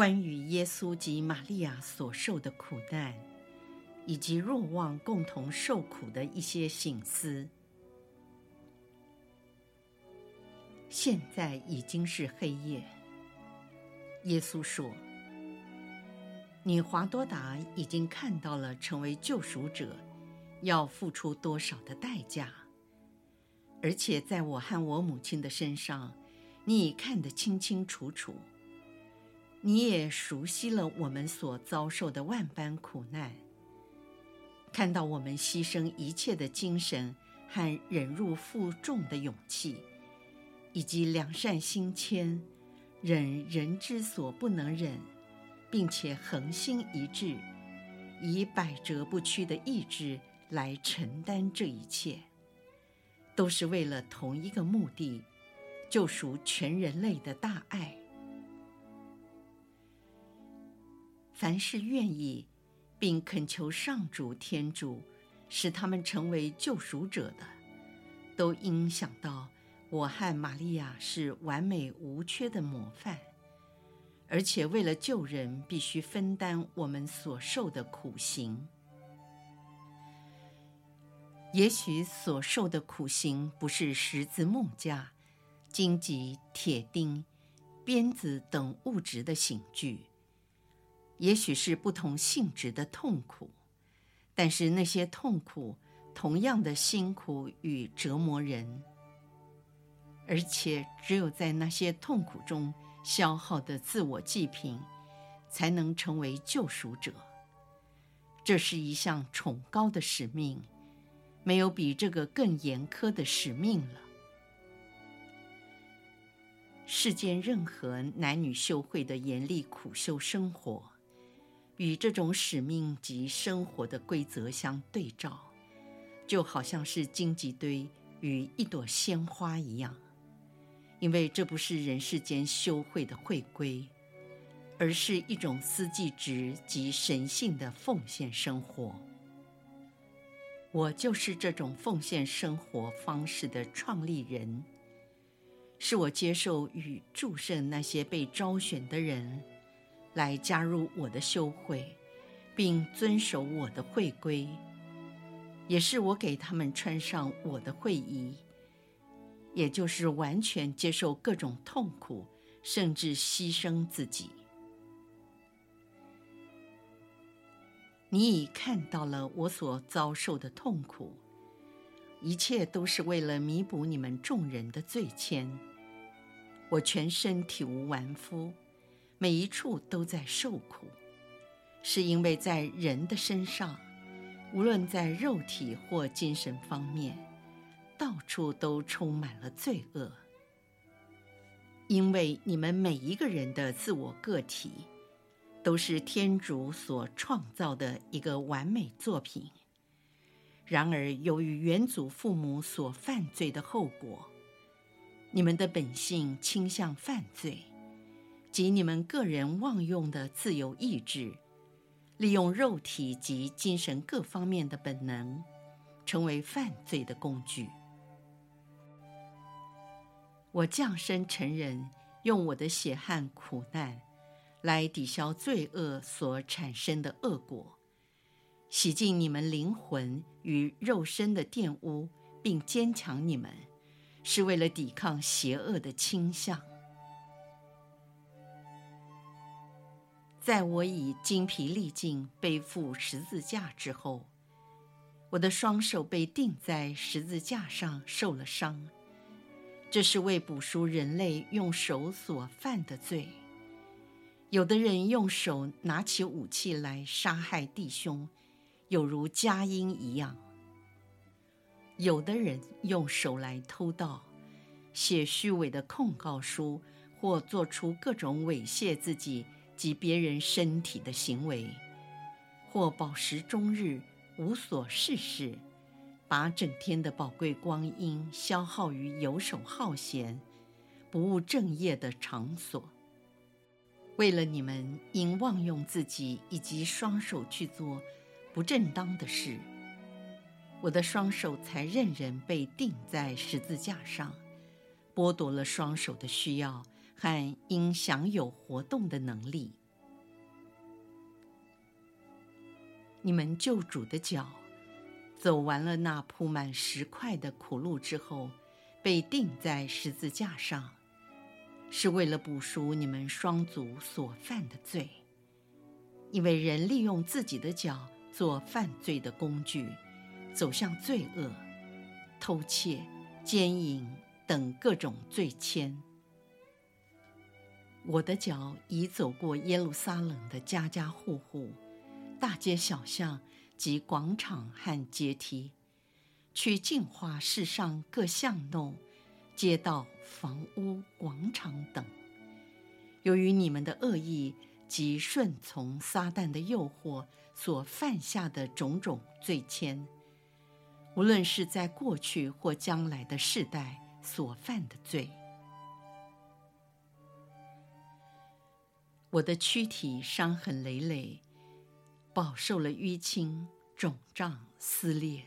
关于耶稣及玛利亚所受的苦难，以及若望共同受苦的一些醒思。现在已经是黑夜。耶稣说：“你华多达已经看到了成为救赎者要付出多少的代价，而且在我和我母亲的身上，你已看得清清楚楚。”你也熟悉了我们所遭受的万般苦难，看到我们牺牲一切的精神和忍辱负重的勇气，以及良善心谦、忍人之所不能忍，并且恒心一致，以百折不屈的意志来承担这一切，都是为了同一个目的：救赎全人类的大爱。凡是愿意，并恳求上主天主使他们成为救赎者的，都应想到我和玛利亚是完美无缺的模范，而且为了救人，必须分担我们所受的苦刑。也许所受的苦刑不是十字木架、荆棘、铁钉、鞭子等物质的刑具。也许是不同性质的痛苦，但是那些痛苦同样的辛苦与折磨人，而且只有在那些痛苦中消耗的自我祭品，才能成为救赎者。这是一项崇高的使命，没有比这个更严苛的使命了。世间任何男女修会的严厉苦修生活。与这种使命及生活的规则相对照，就好像是荆棘堆与一朵鲜花一样，因为这不是人世间修会的会规，而是一种司祭职及神性的奉献生活。我就是这种奉献生活方式的创立人，是我接受与祝圣那些被招选的人。来加入我的修会，并遵守我的会规，也是我给他们穿上我的会衣，也就是完全接受各种痛苦，甚至牺牲自己。你已看到了我所遭受的痛苦，一切都是为了弥补你们众人的罪愆。我全身体无完肤。每一处都在受苦，是因为在人的身上，无论在肉体或精神方面，到处都充满了罪恶。因为你们每一个人的自我个体，都是天主所创造的一个完美作品。然而，由于原祖父母所犯罪的后果，你们的本性倾向犯罪。及你们个人妄用的自由意志，利用肉体及精神各方面的本能，成为犯罪的工具。我降生成人，用我的血汗苦难，来抵消罪恶所产生的恶果，洗净你们灵魂与肉身的玷污，并坚强你们，是为了抵抗邪恶的倾向。在我已精疲力尽背负十字架之后，我的双手被钉在十字架上受了伤，这是为补赎人类用手所犯的罪。有的人用手拿起武器来杀害弟兄，有如佳音一样；有的人用手来偷盗，写虚伪的控告书，或做出各种猥亵自己。及别人身体的行为，或饱食终日，无所事事，把整天的宝贵光阴消耗于游手好闲、不务正业的场所。为了你们因妄用自己以及双手去做不正当的事，我的双手才任人被钉在十字架上，剥夺了双手的需要和应享有活动的能力。你们救主的脚，走完了那铺满石块的苦路之后，被钉在十字架上，是为了补赎你们双足所犯的罪。因为人利用自己的脚做犯罪的工具，走向罪恶、偷窃、奸淫等各种罪愆。我的脚已走过耶路撒冷的家家户户。大街小巷及广场和阶梯，去净化世上各巷弄、街道、房屋、广场等。由于你们的恶意及顺从撒旦的诱惑所犯下的种种罪愆，无论是在过去或将来的世代所犯的罪，我的躯体伤痕累累。饱受了淤青、肿胀、撕裂。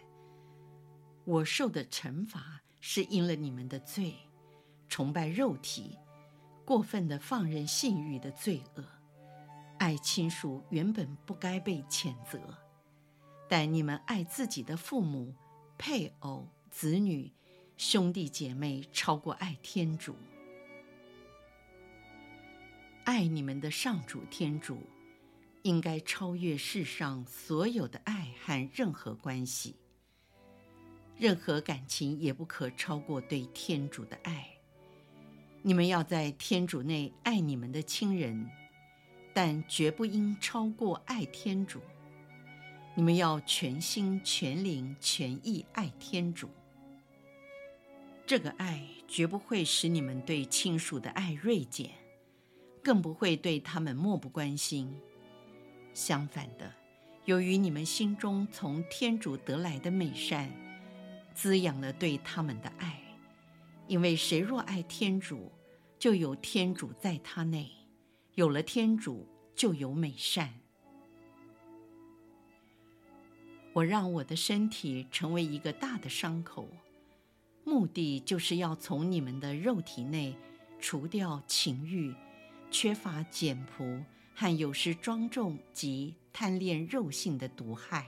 我受的惩罚是因了你们的罪，崇拜肉体、过分的放任性欲的罪恶，爱亲属原本不该被谴责，但你们爱自己的父母、配偶、子女、兄弟姐妹，超过爱天主。爱你们的上主天主。应该超越世上所有的爱和任何关系，任何感情也不可超过对天主的爱。你们要在天主内爱你们的亲人，但绝不应超过爱天主。你们要全心全灵全意爱天主。这个爱绝不会使你们对亲属的爱锐减，更不会对他们漠不关心。相反的，由于你们心中从天主得来的美善，滋养了对他们的爱。因为谁若爱天主，就有天主在他内，有了天主，就有美善。我让我的身体成为一个大的伤口，目的就是要从你们的肉体内除掉情欲，缺乏简朴。和有失庄重及贪恋肉性的毒害，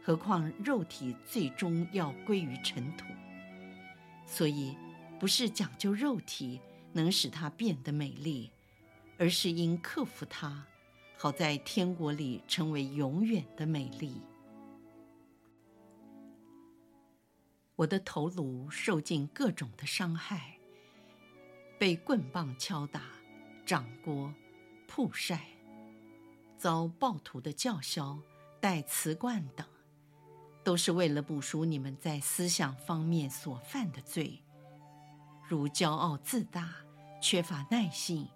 何况肉体最终要归于尘土，所以不是讲究肉体能使它变得美丽，而是应克服它，好在天国里成为永远的美丽。我的头颅受尽各种的伤害，被棍棒敲打、掌掴。曝晒，遭暴徒的叫嚣，戴瓷冠等，都是为了补赎你们在思想方面所犯的罪，如骄傲自大、缺乏耐性、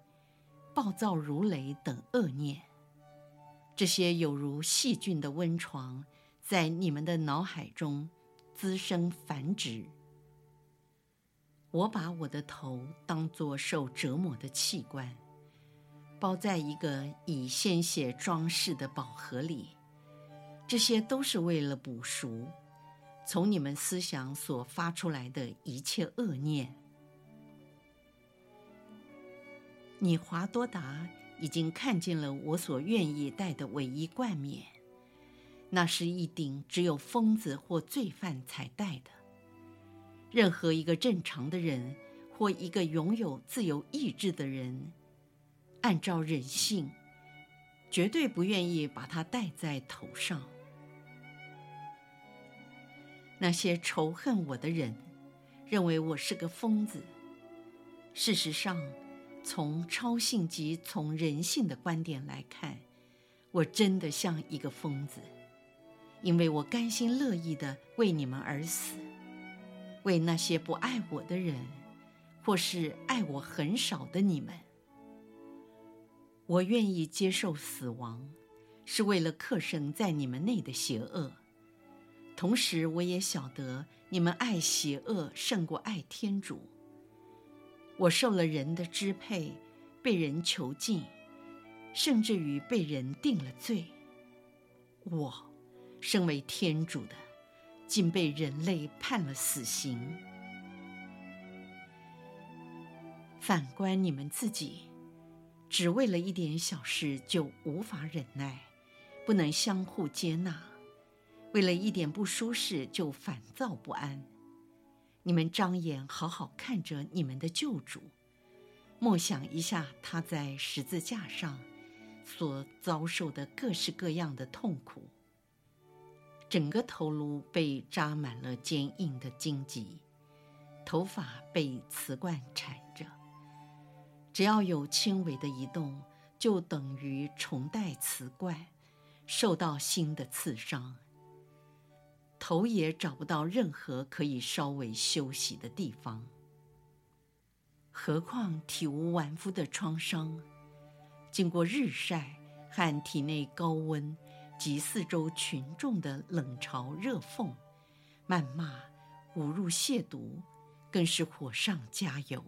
暴躁如雷等恶念。这些有如细菌的温床，在你们的脑海中滋生繁殖。我把我的头当作受折磨的器官。包在一个以鲜血装饰的宝盒里，这些都是为了补赎从你们思想所发出来的一切恶念。你华多达已经看见了我所愿意戴的唯一冠冕，那是一顶只有疯子或罪犯才戴的。任何一个正常的人或一个拥有自由意志的人。按照人性，绝对不愿意把它戴在头上。那些仇恨我的人，认为我是个疯子。事实上，从超性及从人性的观点来看，我真的像一个疯子，因为我甘心乐意的为你们而死，为那些不爱我的人，或是爱我很少的你们。我愿意接受死亡，是为了克胜在你们内的邪恶。同时，我也晓得你们爱邪恶胜过爱天主。我受了人的支配，被人囚禁，甚至于被人定了罪。我，身为天主的，竟被人类判了死刑。反观你们自己，只为了一点小事就无法忍耐，不能相互接纳；为了一点不舒适就烦躁不安。你们张眼好好看着你们的救主，默想一下他在十字架上所遭受的各式各样的痛苦。整个头颅被扎满了坚硬的荆棘，头发被瓷冠缠着。只要有轻微的移动，就等于重戴瓷冠，受到新的刺伤。头也找不到任何可以稍微休息的地方。何况体无完肤的创伤，经过日晒和体内高温及四周群众的冷嘲热讽、谩骂、侮辱、亵渎，更是火上加油。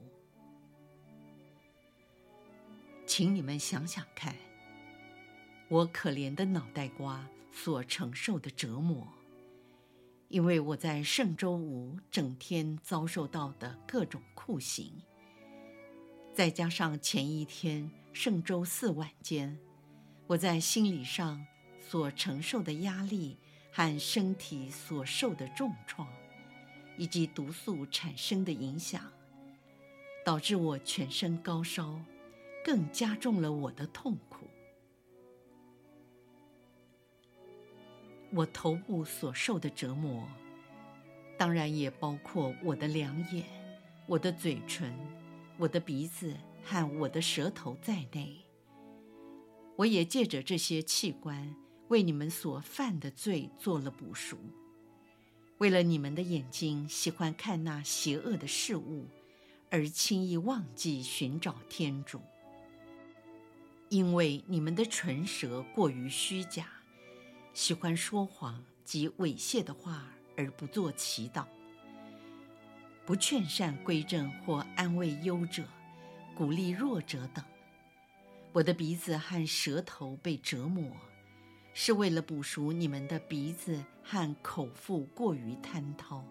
请你们想想看，我可怜的脑袋瓜所承受的折磨，因为我在圣周五整天遭受到的各种酷刑，再加上前一天圣周四晚间，我在心理上所承受的压力和身体所受的重创，以及毒素产生的影响，导致我全身高烧。更加重了我的痛苦。我头部所受的折磨，当然也包括我的两眼、我的嘴唇、我的鼻子和我的舌头在内。我也借着这些器官，为你们所犯的罪做了补赎。为了你们的眼睛喜欢看那邪恶的事物，而轻易忘记寻找天主。因为你们的唇舌过于虚假，喜欢说谎及猥亵的话，而不做祈祷，不劝善归正或安慰忧者，鼓励弱者等。我的鼻子和舌头被折磨，是为了补赎你们的鼻子和口腹过于贪饕，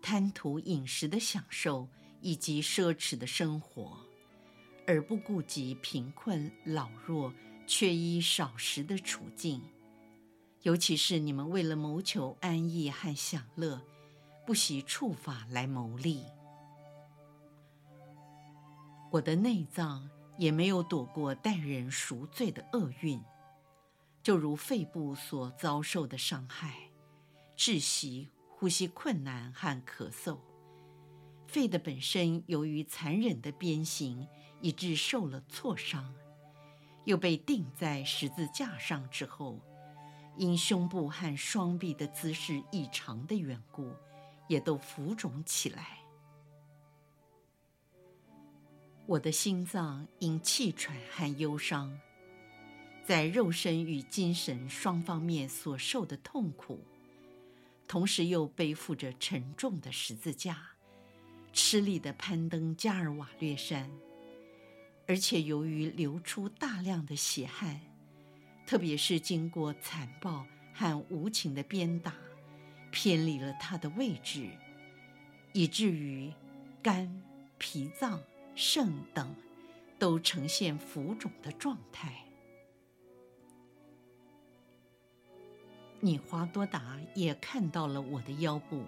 贪图饮食的享受以及奢侈的生活。而不顾及贫困、老弱、缺衣少食的处境，尤其是你们为了谋求安逸和享乐，不惜触法来牟利。我的内脏也没有躲过待人赎罪的厄运，就如肺部所遭受的伤害、窒息、呼吸困难和咳嗽。肺的本身由于残忍的鞭刑，以致受了挫伤，又被钉在十字架上之后，因胸部和双臂的姿势异常的缘故，也都浮肿起来。我的心脏因气喘和忧伤，在肉身与精神双方面所受的痛苦，同时又背负着沉重的十字架，吃力地攀登加尔瓦略山。而且由于流出大量的血汗，特别是经过残暴和无情的鞭打，偏离了它的位置，以至于肝、脾脏、肾等都呈现浮肿的状态。你华多达也看到了我的腰部，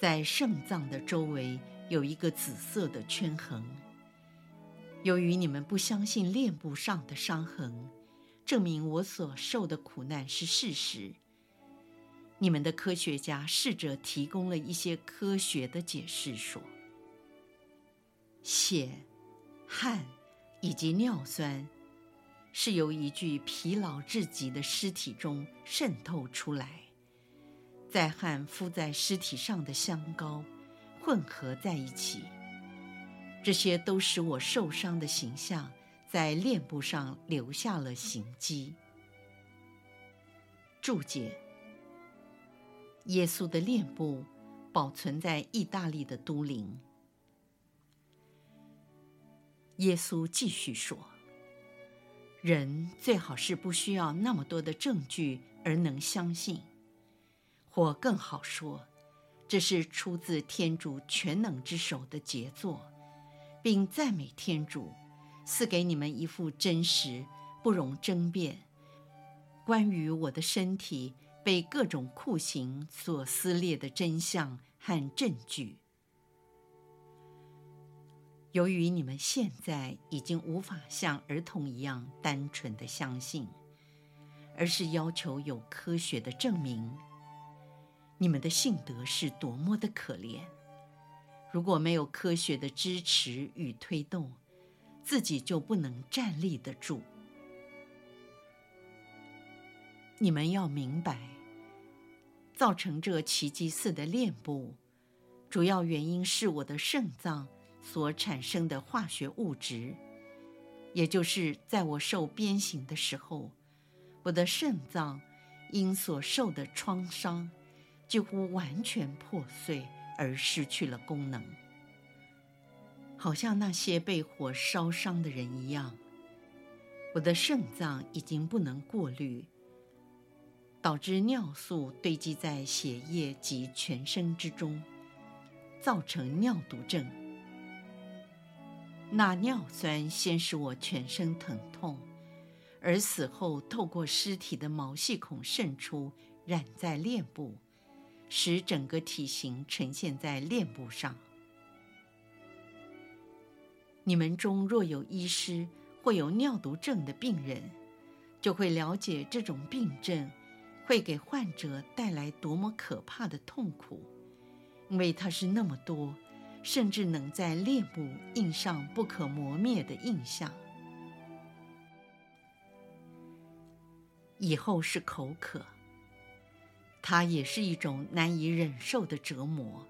在肾脏的周围有一个紫色的圈痕。由于你们不相信脸部上的伤痕，证明我所受的苦难是事实。你们的科学家试着提供了一些科学的解释，说，血、汗以及尿酸是由一具疲劳至极的尸体中渗透出来，在汗敷在尸体上的香膏混合在一起。这些都使我受伤的形象在脸部上留下了形迹。注解：耶稣的脸部保存在意大利的都灵。耶稣继续说：“人最好是不需要那么多的证据而能相信，或更好说，这是出自天主全能之手的杰作，并赞美天主，赐给你们一副真实、不容争辩，关于我的身体被各种酷刑所撕裂的真相和证据。”由于你们现在已经无法像儿童一样单纯的相信，而是要求有科学的证明，你们的性德是多么的可怜！如果没有科学的支持与推动，自己就不能站立得住。你们要明白，造成这奇迹似的脸部，主要原因是我的肾脏。所产生的化学物质，也就是在我受鞭刑的时候，我的肾脏因所受的创伤，几乎完全破碎而失去了功能，好像那些被火烧伤的人一样。我的肾脏已经不能过滤，导致尿素堆积在血液及全身之中，造成尿毒症。那尿酸先使我全身疼痛，而死后透过尸体的毛细孔渗出，染在脸部，使整个体型呈现在脸部上。你们中若有医师或有尿毒症的病人，就会了解这种病症会给患者带来多么可怕的痛苦，因为它是那么多。甚至能在脸部印上不可磨灭的印象。以后是口渴，它也是一种难以忍受的折磨。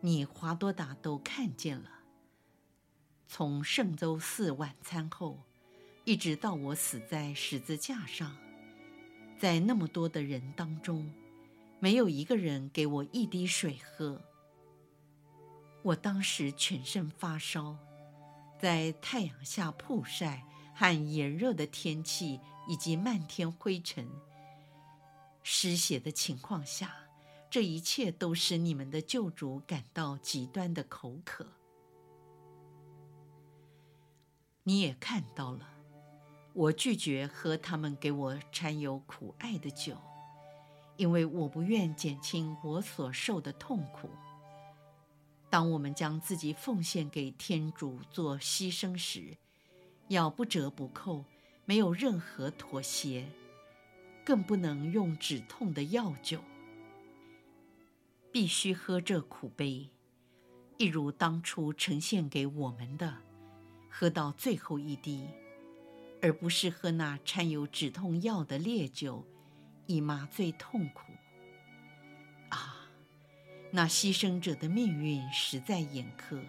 你华多达都看见了。从圣周四晚餐后，一直到我死在十字架上，在那么多的人当中，没有一个人给我一滴水喝。我当时全身发烧，在太阳下曝晒和炎热的天气以及漫天灰尘、失血的情况下，这一切都使你们的救主感到极端的口渴。你也看到了，我拒绝喝他们给我掺有苦艾的酒，因为我不愿减轻我所受的痛苦。当我们将自己奉献给天主做牺牲时，要不折不扣，没有任何妥协，更不能用止痛的药酒。必须喝这苦杯，一如当初呈现给我们的，喝到最后一滴，而不是喝那掺有止痛药的烈酒，以麻醉痛苦。啊那牺牲者的命运实在严苛，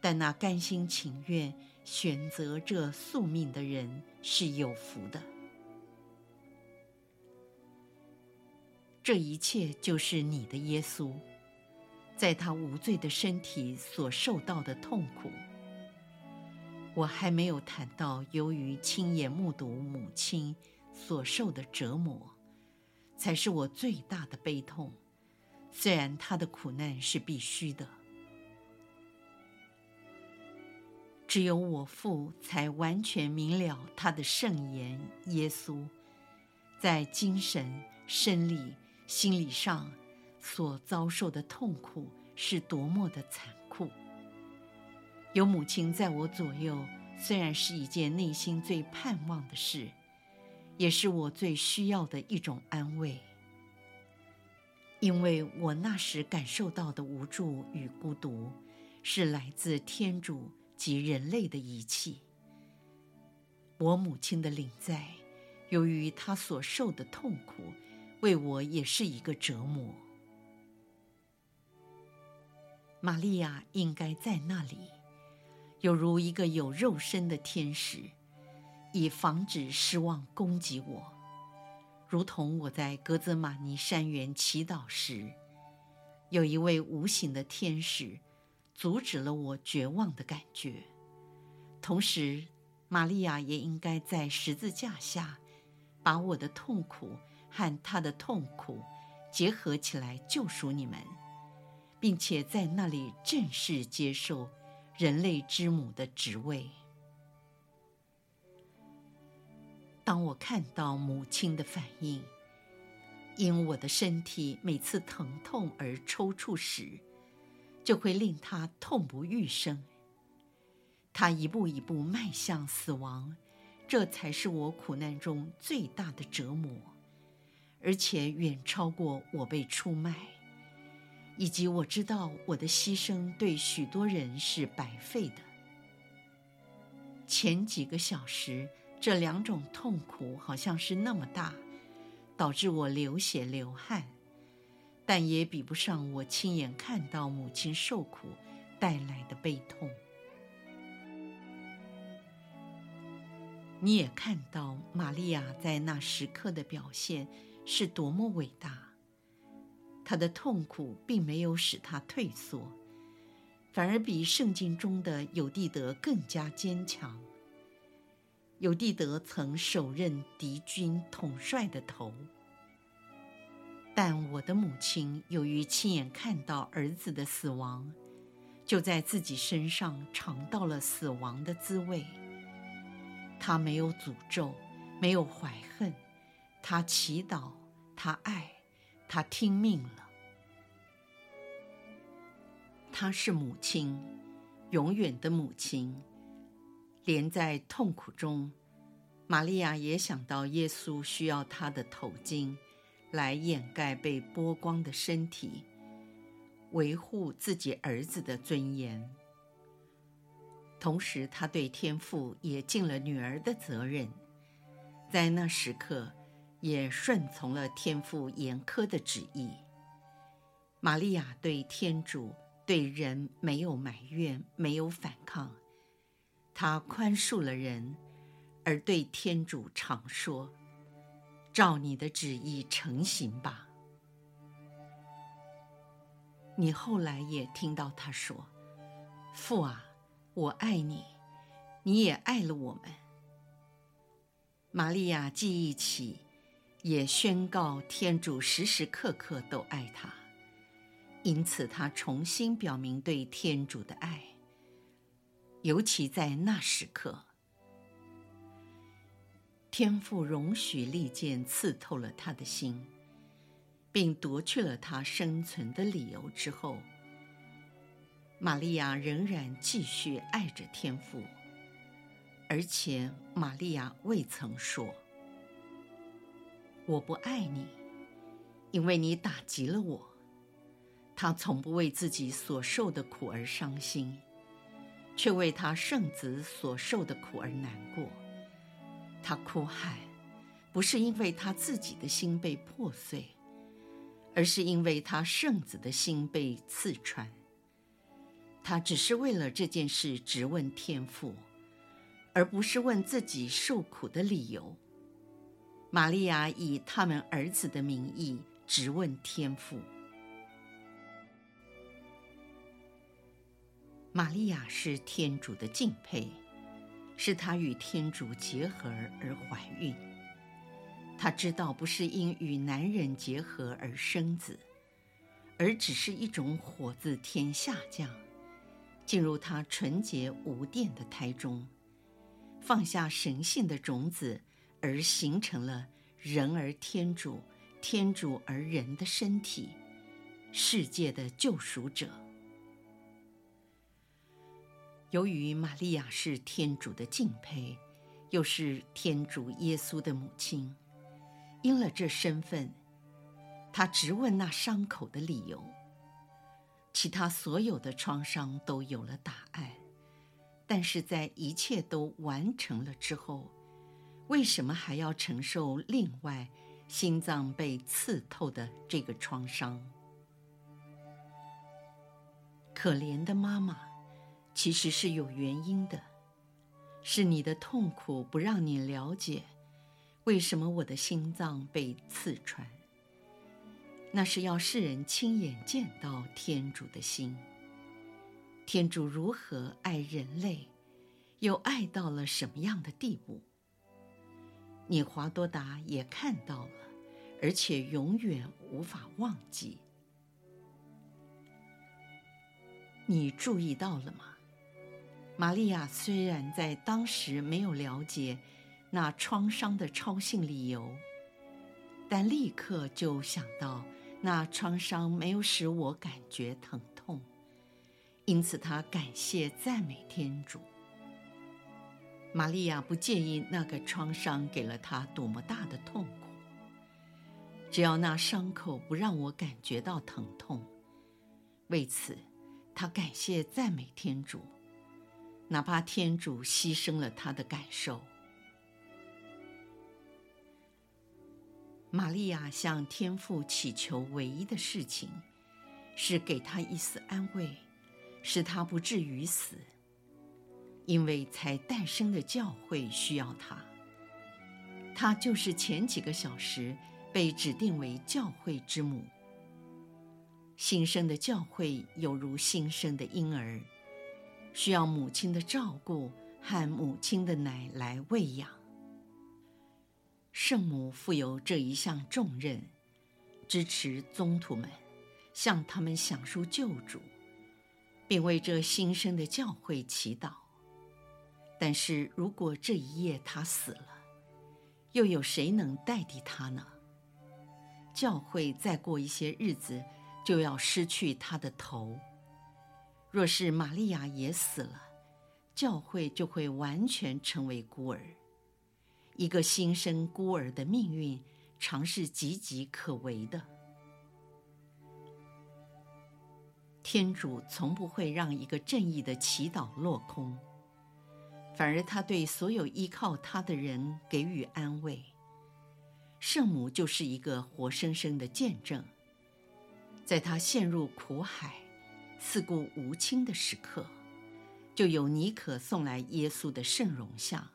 但那甘心情愿选择这宿命的人是有福的。这一切就是你的耶稣，在他无罪的身体所受到的痛苦。我还没有谈到由于亲眼目睹母亲所受的折磨，才是我最大的悲痛。虽然他的苦难是必须的，只有我父才完全明了他的圣言。耶稣在精神、生理、心理上所遭受的痛苦是多么的残酷。有母亲在我左右，虽然是一件内心最盼望的事，也是我最需要的一种安慰。因为我那时感受到的无助与孤独，是来自天主及人类的遗弃。我母亲的领在，由于她所受的痛苦，为我也是一个折磨。玛利亚应该在那里，有如一个有肉身的天使，以防止失望攻击我，如同我在革责玛尼山园祈祷时，有一位无形的天使阻止了我绝望的感觉。同时，玛利亚也应该在十字架下，把我的痛苦和他的痛苦结合起来救赎你们，并且在那里正式接受人类之母的职位。当我看到母亲的反应，因我的身体每次疼痛而抽搐时，就会令她痛不欲生。他一步一步迈向死亡，这才是我苦难中最大的折磨，而且远超过我被出卖，以及我知道我的牺牲对许多人是白费的。前几个小时，这两种痛苦好像是那么大，导致我流血流汗，但也比不上我亲眼看到母亲受苦带来的悲痛。你也看到玛利亚在那时刻的表现是多么伟大。她的痛苦并没有使她退缩，反而比圣经中的有地得更加坚强。有地得曾手刃敌军统帅的头，但我的母亲由于亲眼看到儿子的死亡，就在自己身上尝到了死亡的滋味。他没有诅咒，没有怀恨，他祈祷，他爱，他听命了。他是母亲，永远的母亲。连在痛苦中，玛利亚也想到耶稣需要她的头巾来掩盖被剥光的身体，维护自己儿子的尊严。同时，他对天父也尽了女儿的责任，在那时刻，也顺从了天父严苛的旨意。玛利亚对天主、对人没有埋怨，没有反抗，她宽恕了人，而对天主常说：“照你的旨意成行吧。”你后来也听到他说：“父啊。”我爱你，你也爱了我们。玛利亚记忆起，也宣告天主时时刻刻都爱他，因此他重新表明对天主的爱，尤其在那时刻，天父容许利剑刺透了他的心，并夺去了他生存的理由之后。玛利亚仍然继续爱着天父，而且玛利亚未曾说：“我不爱你，因为你打击了我。”他从不为自己所受的苦而伤心，却为他圣子所受的苦而难过。他哭喊，不是因为他自己的心被破碎，而是因为他圣子的心被刺穿。他只是为了这件事质问天父，而不是问自己受苦的理由。玛利亚以他们儿子的名义质问天父。玛利亚是天主的敬佩，是她与天主结合而怀孕。她知道不是因与男人结合而生子，而只是一种火自天下降。进入她纯洁无玷的胎中，放下神性的种子，而形成了人而天主、天主而人的身体，世界的救赎者。由于玛利亚是天主的敬佩，又是天主耶稣的母亲，因了这身份，她直问那伤口的理由。其他所有的创伤都有了答案，但是在一切都完成了之后，为什么还要承受另外心脏被刺透的这个创伤？可怜的妈妈，其实是有原因的，是你的痛苦不让你了解为什么我的心脏被刺穿。那是要世人亲眼见到天主的心，天主如何爱人类，又爱到了什么样的地步？你华多达也看到了，而且永远无法忘记。你注意到了吗？玛利亚虽然在当时没有了解那创伤的超性理由，但立刻就想到那创伤没有使我感觉疼痛，因此她感谢赞美天主。玛利亚不介意那个创伤给了她多么大的痛苦，只要那伤口不让我感觉到疼痛，为此。他感谢赞美天主，哪怕天主牺牲了他的感受。玛利亚向天父祈求唯一的事情，是给他一丝安慰，使他不至于死。因为才诞生的教会需要他，他就是前几个小时被指定为教会之母。新生的教会犹如新生的婴儿，需要母亲的照顾和母亲的奶来喂养。圣母负有这一项重任，支持宗徒们，向他们讲述救主，并为这新生的教会祈祷。但是如果这一夜他死了，又有谁能代替他呢？教会再过一些日子。就要失去他的头。若是玛利亚也死了，教会就会完全成为孤儿。一个新生孤儿的命运，常是岌岌可危的。天主从不会让一个正义的祈祷落空，反而他对所有依靠他的人给予安慰。圣母就是一个活生生的见证。在他陷入苦海、四顾无亲的时刻，就有尼可送来耶稣的圣容像，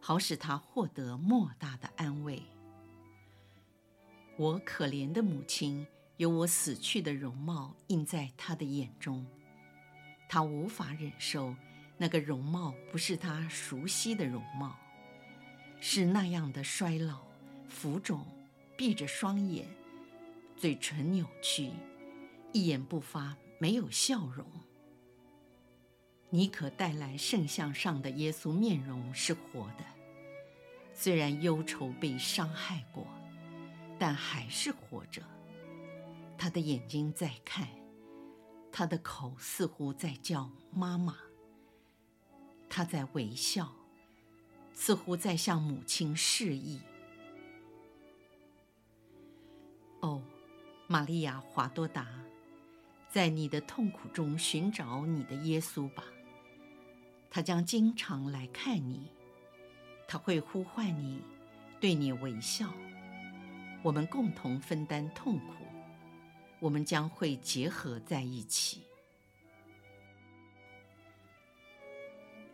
好使他获得莫大的安慰。我可怜的母亲有我死去的容貌映在他的眼中，他无法忍受那个容貌不是他熟悉的容貌，是那样的衰老、浮肿、闭着双眼。嘴唇扭曲，一言不发，没有笑容。妮可带来圣像上的耶稣面容是活的，虽然忧愁被伤害过，但还是活着。他的眼睛在看，他的口似乎在叫妈妈。他在微笑，似乎在向母亲示意。哦。玛利亚·华多达，在你的痛苦中寻找你的耶稣吧。他将经常来看你，他会呼唤你，对你微笑。我们共同分担痛苦，我们将会结合在一起。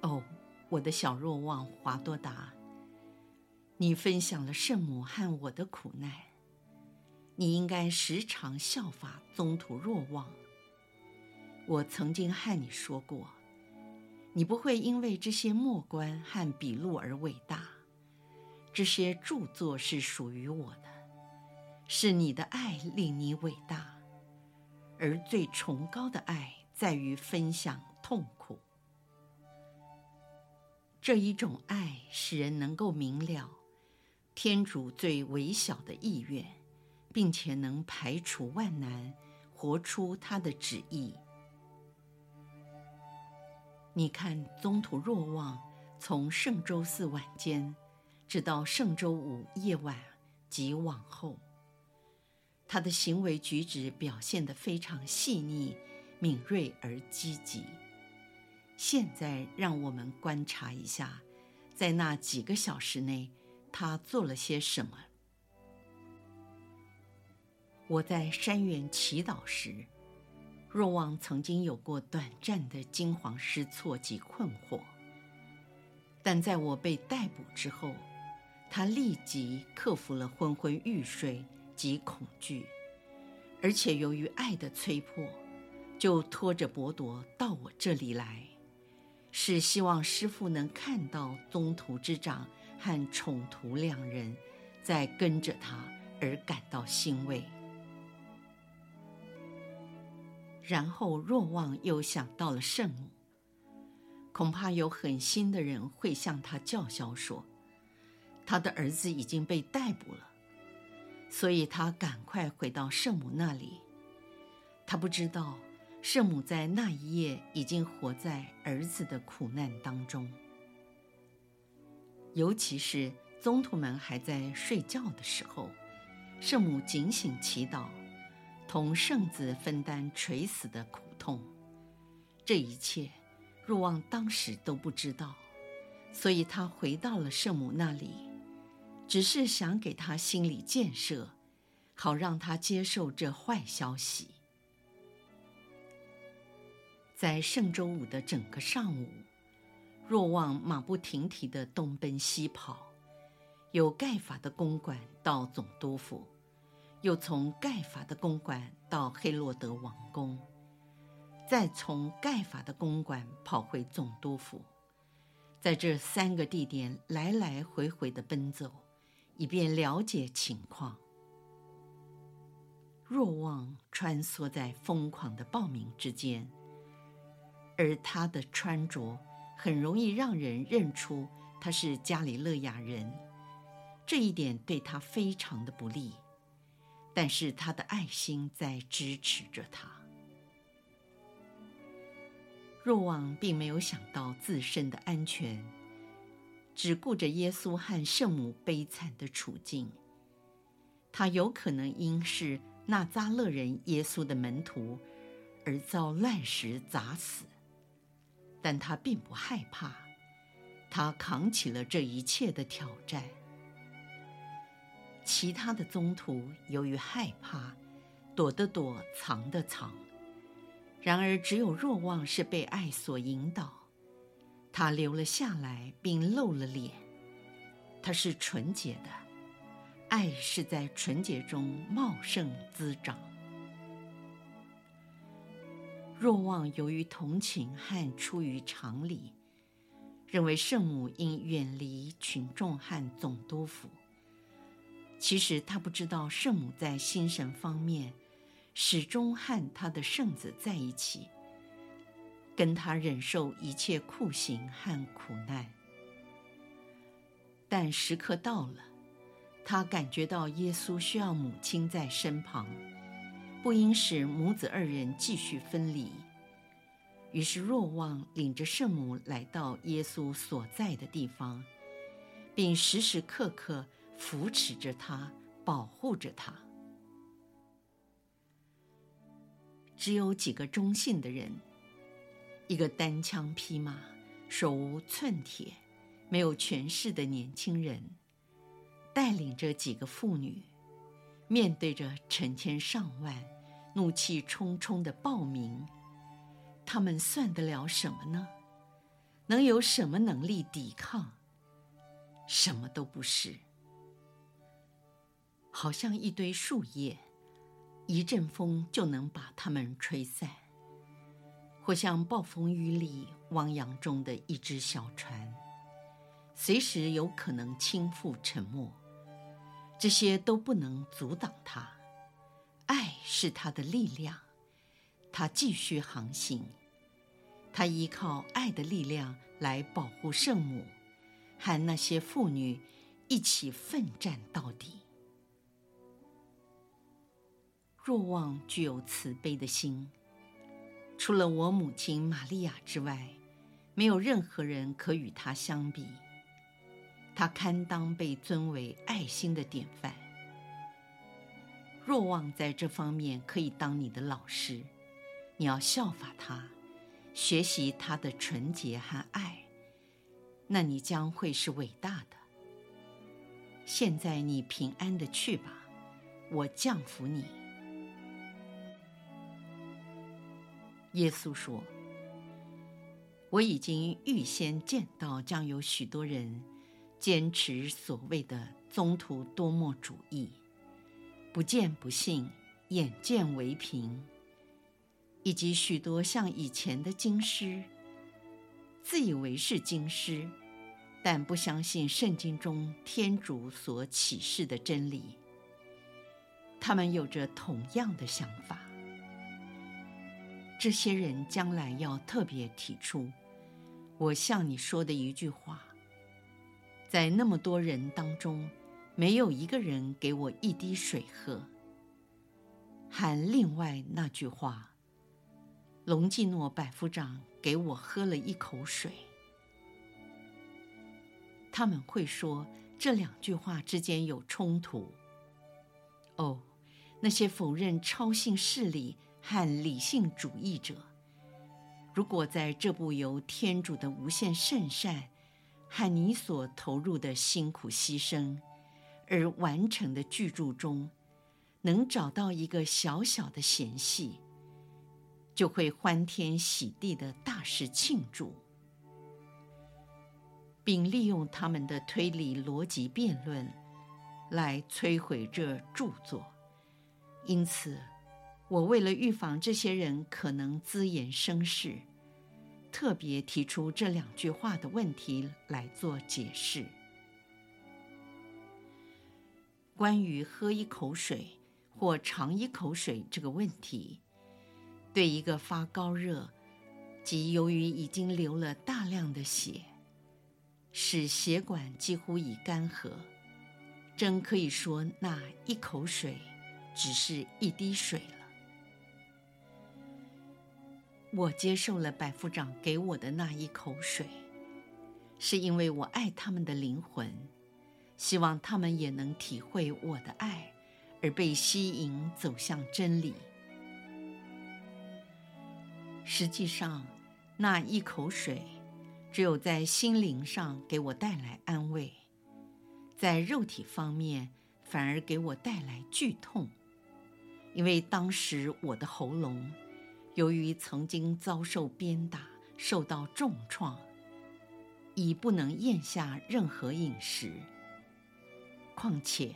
哦，我的小若望华多达，你分享了圣母和我的苦难。你应该时常效法宗徒若望。我曾经和你说过，你不会因为这些墨观和笔录而伟大，这些著作是属于我的，是你的爱令你伟大，而最崇高的爱在于分享这一种爱使人能够明了天主最微小的意愿。并且能排除万难，活出他的旨意。你看，宗徒若望从圣周四晚间，直到圣周五夜晚及往后，他的行为举止表现得非常细腻、敏锐而积极。现在，让我们观察一下，在那几个小时内，他做了些什么。我在山园祈祷时，若望曾经有过短暂的惊慌失措及困惑，但在我被逮捕之后，他立即克服了昏昏欲睡及恐惧，而且由于爱的催迫，就拖着伯铎到我这里来，是希望师父能看到宗徒之长和宠徒两人在跟着他而感到欣慰。然后若望又想到了圣母，恐怕有狠心的人会向他叫嚣说，他的儿子已经被逮捕了，所以他赶快回到圣母那里。他不知道圣母在那一夜已经活在儿子的苦难当中，尤其是宗徒们还在睡觉的时候，圣母警醒祈祷。同圣子分担垂死的苦痛，这一切若望当时都不知道，所以他回到了圣母那里，只是想给他心理建设，好让他接受这坏消息。在圣周五的整个上午，若望马不停蹄地东奔西跑，由盖法的公馆到总督府。又从盖法的公馆到黑洛德王宫，再从盖法的公馆跑回总督府，在这三个地点来来回回的奔走，以便了解情况。若望穿梭在疯狂的暴民之间，而他的穿着很容易让人认出他是加里勒亚人，这一点对他非常的不利。但是他的爱心在支持着他。若望并没有想到自身的安全，只顾着耶稣和圣母悲惨的处境。他有可能因是纳扎勒人耶稣的门徒而遭乱石砸死，但他并不害怕，他扛起了这一切的挑战。其他的宗徒由于害怕，躲的躲，藏的藏。然而，只有若望是被爱所引导，他留了下来，并露了脸。他是纯洁的，爱是在纯洁中茂盛滋长。若望由于同情和出于常理，认为圣母应远离群众和总督府。其实他不知道，圣母在心神方面始终和他的圣子在一起，跟他忍受一切酷刑和苦难。但时刻到了，他感觉到耶稣需要母亲在身旁，不应使母子二人继续分离。于是若望领着圣母来到耶稣所在的地方，并时时刻刻。扶持着他，保护着他。只有几个忠信的人，一个单枪匹马、手无寸铁、没有权势的年轻人，带领着几个妇女，面对着成千上万怒气冲冲的暴民，他们算得了什么呢？能有什么能力抵抗？什么都不是。好像一堆树叶，一阵风就能把它们吹散；或像暴风雨里汪洋中的一只小船，随时有可能倾覆沉没。这些都不能阻挡他。爱是他的力量，他继续航行。他依靠爱的力量来保护圣母，和那些妇女一起奋战到底。若望具有慈悲的心，除了我母亲玛利亚之外，没有任何人可与她相比。他堪当被尊为爱心的典范。若望在这方面可以当你的老师，你要效法他，学习他的纯洁和爱，那你将会是伟大的。现在你平安的去吧，我降服你。耶稣说：“我已经预先见到，将有许多人坚持所谓的宗徒多默主义，不见不信，眼见为凭，以及许多像以前的经师，自以为是经师，但不相信圣经中天主所启示的真理。他们有着同样的想法。”这些人将来要特别提出我向你说的一句话，在那么多人当中，没有一个人给我一滴水喝，和另外那句话，隆基诺百夫长给我喝了一口水。他们会说这两句话之间有冲突。哦，那些否认超性势力和理性主义者，如果在这部由天主的无限圣善和你所投入的辛苦牺牲而完成的巨著中，能找到一个小小的嫌隙，就会欢天喜地的大肆庆祝，并利用他们的推理逻辑辩论来摧毁这著作。因此。我为了预防这些人可能滋衍生事，特别提出这两句话的问题来做解释。关于喝一口水或尝一口水这个问题，对一个发高热即由于已经流了大量的血，使血管几乎已干涸，真可以说那一口水只是一滴水了。我接受了百夫长给我的那一口水，是因为我爱他们的灵魂，希望他们也能体会我的爱，而被吸引走向真理。实际上，那一口水只有在心灵上给我带来安慰，在肉体方面反而给我带来剧痛，因为当时我的喉咙。由于曾经遭受鞭打，受到重创，已不能咽下任何饮食。况且，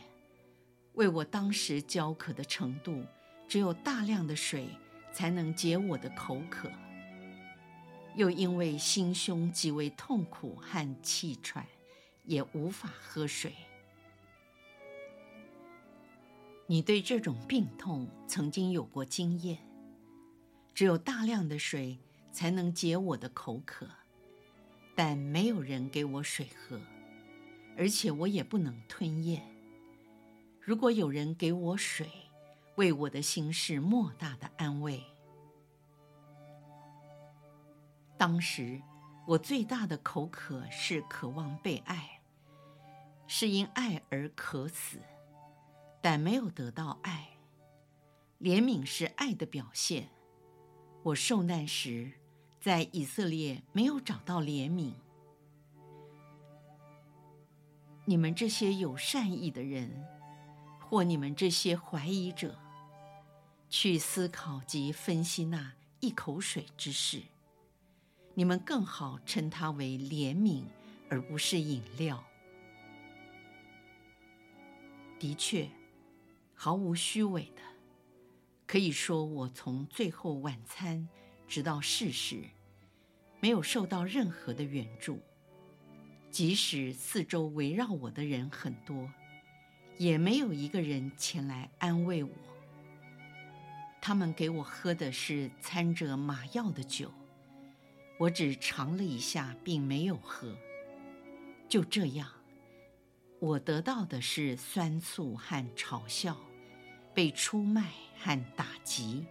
为我当时焦渴的程度，只有大量的水才能解我的口渴。又因为心胸极为痛苦和气喘，也无法喝水。你对这种病痛曾经有过经验？只有大量的水才能解我的口渴，但没有人给我水喝，而且我也不能吞咽。如果有人给我水，为我的心事莫大的安慰。当时我最大的口渴是渴望被爱，是因爱而渴死，但没有得到爱。怜悯是爱的表现。我受难时，在以色列没有找到怜悯。你们这些有善意的人，或你们这些怀疑者，去思考及分析那一口水之事，你们更好称它为怜悯，而不是饮料。的确，毫无虚伪的。可以说，我从最后晚餐直到逝世，没有受到任何的援助。即使四周围绕我的人很多，也没有一个人前来安慰我。他们给我喝的是掺着麻药的酒，我只尝了一下，并没有喝。就这样，我得到的是酸醋和嘲笑。被出卖和打击。